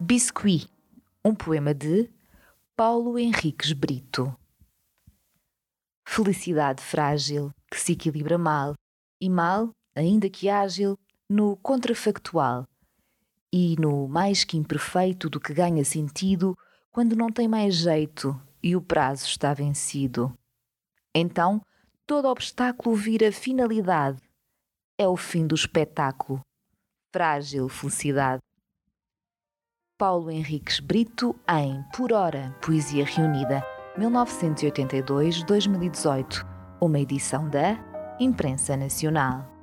Biscuit, um poema de Paulo Henriques Brito. Felicidade frágil que se equilibra mal, e mal, ainda que ágil, no contrafactual, e no mais que imperfeito do que ganha sentido quando não tem mais jeito e o prazo está vencido. Então, todo obstáculo vira finalidade. É o fim do espetáculo. Frágil felicidade. Paulo Henriques Brito em Por Hora, Poesia Reunida, 1982-2018, uma edição da Imprensa Nacional.